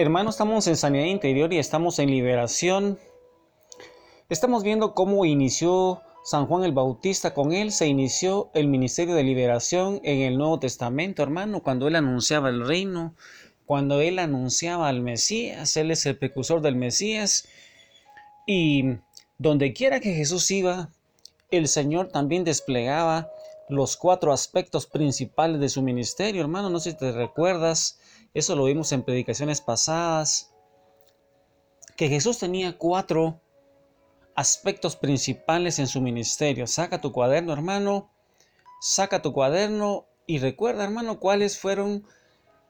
Hermanos, estamos en sanidad interior y estamos en liberación. Estamos viendo cómo inició San Juan el Bautista. Con él se inició el ministerio de liberación en el Nuevo Testamento, hermano, cuando él anunciaba el reino, cuando él anunciaba al Mesías. Él es el precursor del Mesías. Y donde quiera que Jesús iba, el Señor también desplegaba los cuatro aspectos principales de su ministerio, hermano. No sé si te recuerdas eso lo vimos en predicaciones pasadas, que Jesús tenía cuatro aspectos principales en su ministerio. Saca tu cuaderno, hermano, saca tu cuaderno y recuerda, hermano, cuáles fueron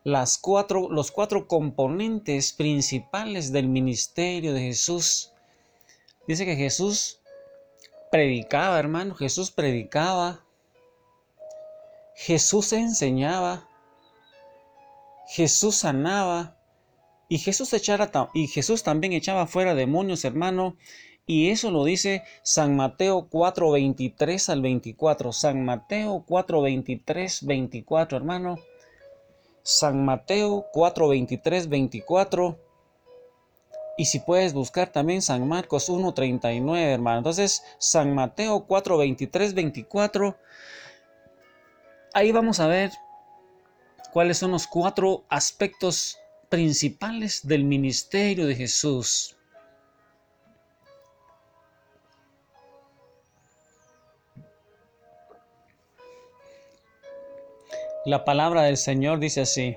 las cuatro, los cuatro componentes principales del ministerio de Jesús. Dice que Jesús predicaba, hermano, Jesús predicaba, Jesús enseñaba, Jesús sanaba y Jesús, echara, y Jesús también echaba fuera demonios, hermano. Y eso lo dice San Mateo 4, 23 al 24. San Mateo 4, 23, 24, hermano. San Mateo 4, 23, 24. Y si puedes buscar también San Marcos 1, 39, hermano. Entonces, San Mateo 4, 23, 24. Ahí vamos a ver cuáles son los cuatro aspectos principales del ministerio de Jesús. La palabra del Señor dice así.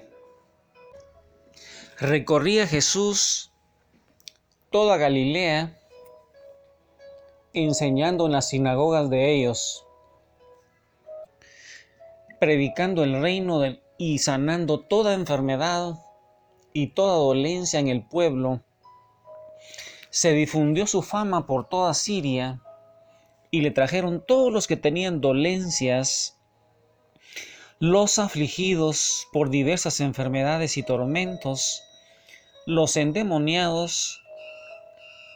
Recorría Jesús toda Galilea, enseñando en las sinagogas de ellos, predicando el reino del, y sanando toda enfermedad y toda dolencia en el pueblo. Se difundió su fama por toda Siria y le trajeron todos los que tenían dolencias, los afligidos por diversas enfermedades y tormentos, los endemoniados,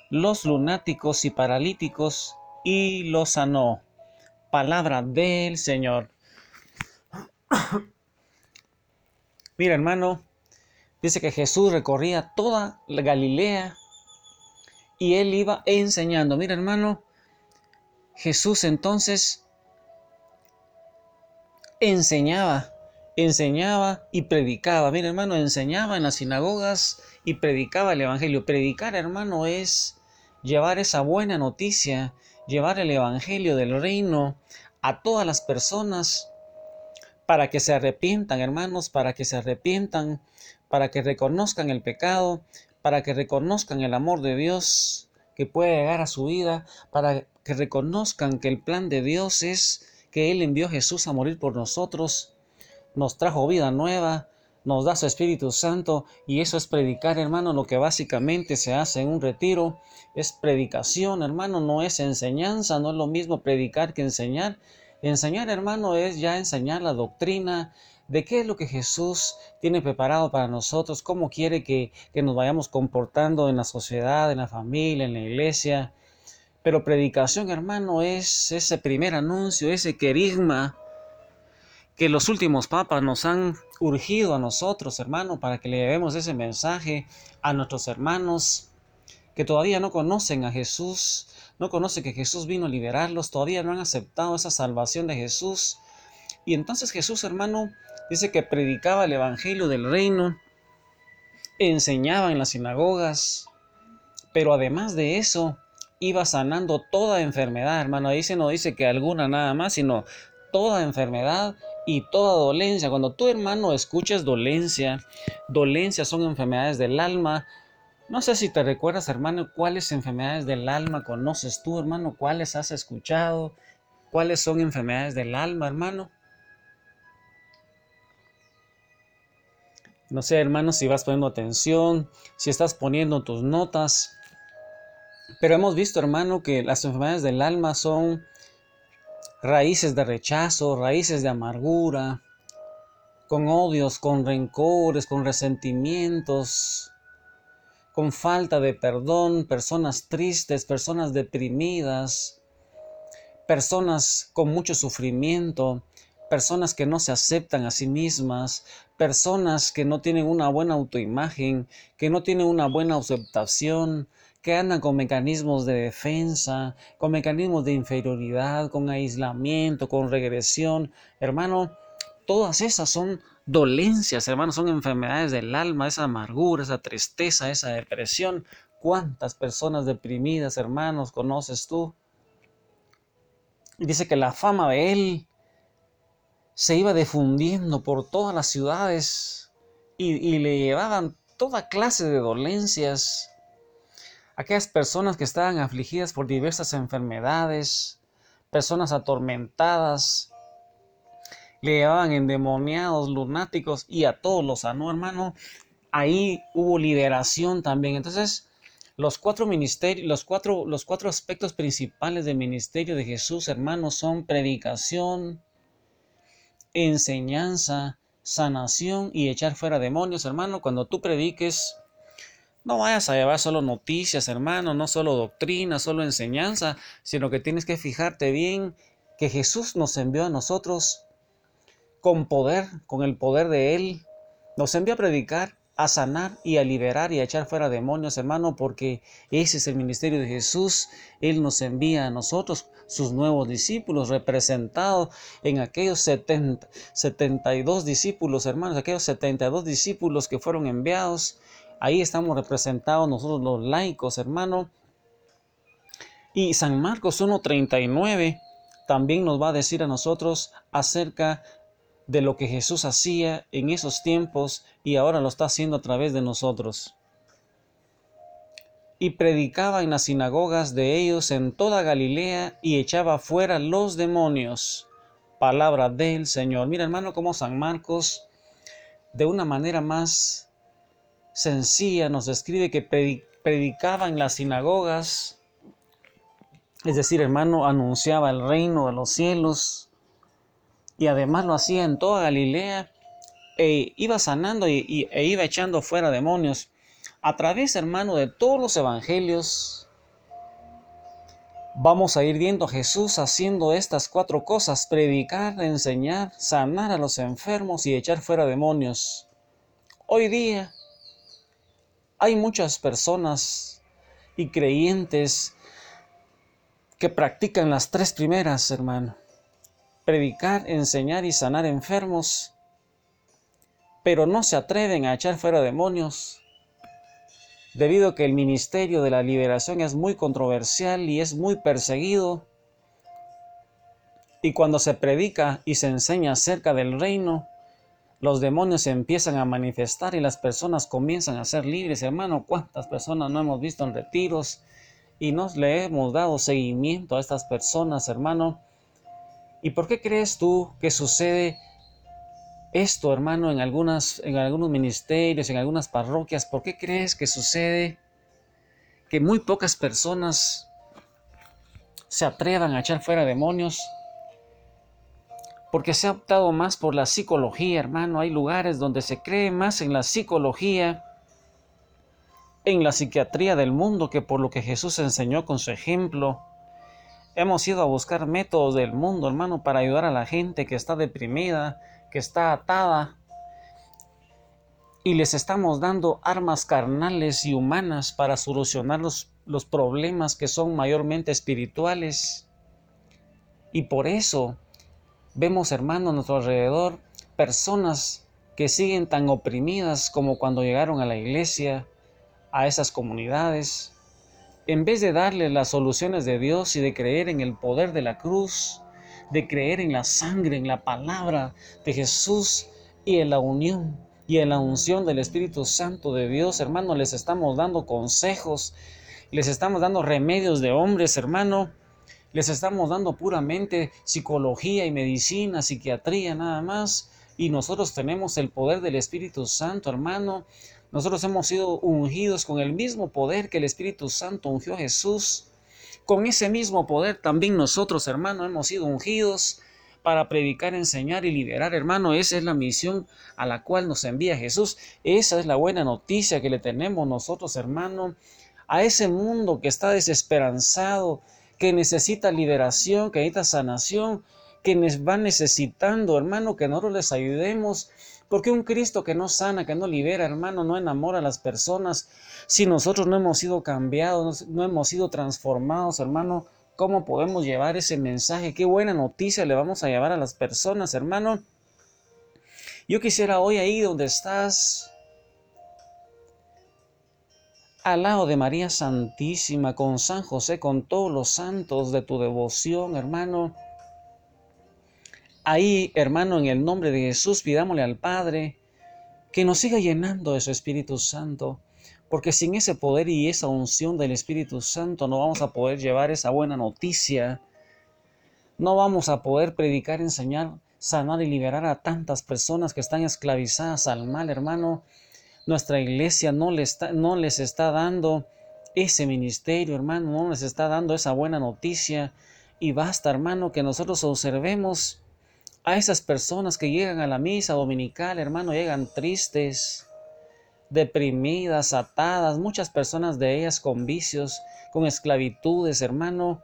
los lunáticos y paralíticos, y los sanó. Palabra del Señor. Mira, hermano, dice que Jesús recorría toda la Galilea y él iba enseñando. Mira, hermano, Jesús entonces enseñaba, enseñaba y predicaba. Mira, hermano, enseñaba en las sinagogas y predicaba el Evangelio. Predicar, hermano, es llevar esa buena noticia, llevar el Evangelio del reino a todas las personas para que se arrepientan, hermanos, para que se arrepientan, para que reconozcan el pecado, para que reconozcan el amor de Dios que puede llegar a su vida, para que reconozcan que el plan de Dios es que Él envió a Jesús a morir por nosotros, nos trajo vida nueva, nos da su Espíritu Santo y eso es predicar, hermano, lo que básicamente se hace en un retiro, es predicación, hermano, no es enseñanza, no es lo mismo predicar que enseñar. Enseñar, hermano, es ya enseñar la doctrina de qué es lo que Jesús tiene preparado para nosotros, cómo quiere que, nos vayamos comportando en la sociedad, en la familia, en la iglesia. Pero predicación, hermano, es ese primer anuncio, ese querigma que los últimos papas nos han urgido a nosotros, hermano, para que le llevemos ese mensaje a nuestros hermanos que todavía no conocen a Jesús, no conocen que Jesús vino a liberarlos, todavía no han aceptado esa salvación de Jesús. Y entonces Jesús, hermano, dice que predicaba el Evangelio del reino, enseñaba en las sinagogas, pero además de eso, iba sanando toda enfermedad, hermano. Ahí no dice que alguna nada más, sino toda enfermedad y toda dolencia. Cuando tú, hermano, escuchas dolencia, dolencia son enfermedades del alma, no sé si te recuerdas, hermano, cuáles enfermedades del alma conoces tú, hermano, cuáles has escuchado, cuáles son enfermedades del alma, hermano. No sé, hermano, si vas poniendo atención, si estás poniendo tus notas. Pero hemos visto, hermano, que las enfermedades del alma son raíces de rechazo, raíces de amargura, con odios, con rencores, con resentimientos, con falta de perdón, personas tristes, personas deprimidas, personas con mucho sufrimiento, personas que no se aceptan a sí mismas, personas que no tienen una buena autoimagen, que no tienen una buena aceptación, que andan con mecanismos de defensa, con mecanismos de inferioridad, con aislamiento, con regresión. Hermano, todas esas son dolencias, hermano, son enfermedades del alma, esa amargura, esa tristeza, esa depresión. ¿Cuántas personas deprimidas, hermanos, conoces tú? Y dice que la fama de él se iba difundiendo por todas las ciudades y, le llevaban toda clase de dolencias. Aquellas personas que estaban afligidas por diversas enfermedades, personas atormentadas, le llevaban endemoniados, lunáticos y a todos los sanó, hermano. Ahí hubo liberación también. Entonces, los cuatro ministerios, los cuatro, los cuatro aspectos principales del ministerio de Jesús, hermano, son predicación, enseñanza, sanación y echar fuera demonios, hermano. Cuando tú prediques, no vayas a llevar solo noticias, hermano, no solo doctrina, solo enseñanza, sino que tienes que fijarte bien que Jesús nos envió a nosotros con poder, con el poder de Él. Nos envió a predicar a sanar y a liberar y a echar fuera demonios, hermano, porque ese es el ministerio de Jesús. Él nos envía a nosotros, sus nuevos discípulos, representados en aquellos 70, 72 discípulos, hermanos, aquellos 72 discípulos que fueron enviados. Ahí estamos representados nosotros los laicos, hermano. Y San Marcos 1.39 también nos va a decir a nosotros acerca de lo que Jesús hacía en esos tiempos y ahora lo está haciendo a través de nosotros. Y predicaba en las sinagogas de ellos en toda Galilea y echaba fuera los demonios. Palabra del Señor. Mira hermano cómo San Marcos de una manera más sencilla nos describe que predicaba en las sinagogas, es decir, hermano, anunciaba el reino de los cielos, y además lo hacía en toda Galilea e iba sanando y, e iba echando fuera demonios a través, hermano, de todos los evangelios. Vamos a ir viendo a Jesús haciendo estas cuatro cosas, predicar, enseñar, sanar a los enfermos y echar fuera demonios. Hoy día hay muchas personas y creyentes que practican las tres primeras, hermano predicar, enseñar y sanar enfermos, pero no se atreven a echar fuera demonios, debido a que el ministerio de la liberación es muy controversial y es muy perseguido. Y cuando se predica y se enseña acerca del reino, los demonios se empiezan a manifestar y las personas comienzan a ser libres. Hermano, ¿cuántas personas no hemos visto en retiros y nos le hemos dado seguimiento a estas personas, hermano? ¿Y por qué crees tú que sucede esto, hermano, en, en algunos ministerios, en algunas parroquias? ¿Por qué crees que sucede que muy pocas personas se atrevan a echar fuera demonios? Porque se ha optado más por la psicología, hermano. Hay lugares donde se cree más en la psicología, en la psiquiatría del mundo, que por lo que Jesús enseñó con su ejemplo Hemos ido a buscar métodos del mundo, hermano, para ayudar a la gente que está deprimida, que está atada. Y les estamos dando armas carnales y humanas para solucionar los, los problemas que son mayormente espirituales. Y por eso vemos, hermano, a nuestro alrededor personas que siguen tan oprimidas como cuando llegaron a la iglesia, a esas comunidades, en vez de darle las soluciones de Dios y de creer en el poder de la cruz, de creer en la sangre, en la palabra de Jesús y en la unión y en la unción del Espíritu Santo de Dios, hermano, les estamos dando consejos, les estamos dando remedios de hombres, hermano, les estamos dando puramente psicología y medicina, psiquiatría, nada más. Y nosotros tenemos el poder del Espíritu Santo, hermano, nosotros hemos sido ungidos con el mismo poder que el Espíritu Santo ungió a Jesús. Con ese mismo poder también nosotros, hermano, hemos sido ungidos para predicar, enseñar y liberar, hermano. Esa es la misión a la cual nos envía Jesús. Esa es la buena noticia que le tenemos nosotros, hermano, a ese mundo que está desesperanzado, que necesita liberación, que necesita sanación, que van necesitando, hermano, que nosotros les ayudemos. Porque un Cristo que no sana, que no libera, hermano, no enamora a las personas. Si nosotros no hemos sido cambiados, no hemos sido transformados, hermano, ¿cómo podemos llevar ese mensaje? Qué buena noticia le vamos a llevar a las personas, hermano. Yo quisiera hoy ahí donde estás, al lado de María Santísima, con San José, con todos los santos de tu devoción, hermano, Ahí, hermano, en el nombre de Jesús, pidámosle al Padre que nos siga llenando de su Espíritu Santo, porque sin ese poder y esa unción del Espíritu Santo no vamos a poder llevar esa buena noticia, no vamos a poder predicar, enseñar, sanar y liberar a tantas personas que están esclavizadas al mal, hermano. Nuestra iglesia no, está, no les está dando ese ministerio, hermano, no les está dando esa buena noticia. Y basta, hermano, que nosotros observemos a esas personas que llegan a la misa dominical, hermano, llegan tristes, deprimidas, atadas, muchas personas de ellas con vicios, con esclavitudes, hermano.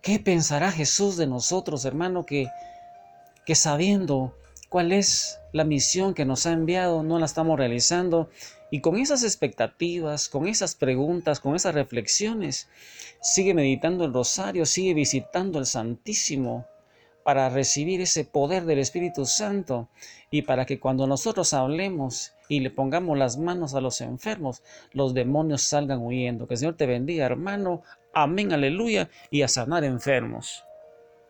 ¿Qué pensará Jesús de nosotros, hermano, que, que sabiendo cuál es la misión que nos ha enviado, no la estamos realizando? Y con esas expectativas, con esas preguntas, con esas reflexiones, sigue meditando el rosario, sigue visitando el Santísimo, para recibir ese poder del Espíritu Santo y para que cuando nosotros hablemos y le pongamos las manos a los enfermos, los demonios salgan huyendo. Que el Señor te bendiga, hermano. Amén, aleluya, y a sanar enfermos.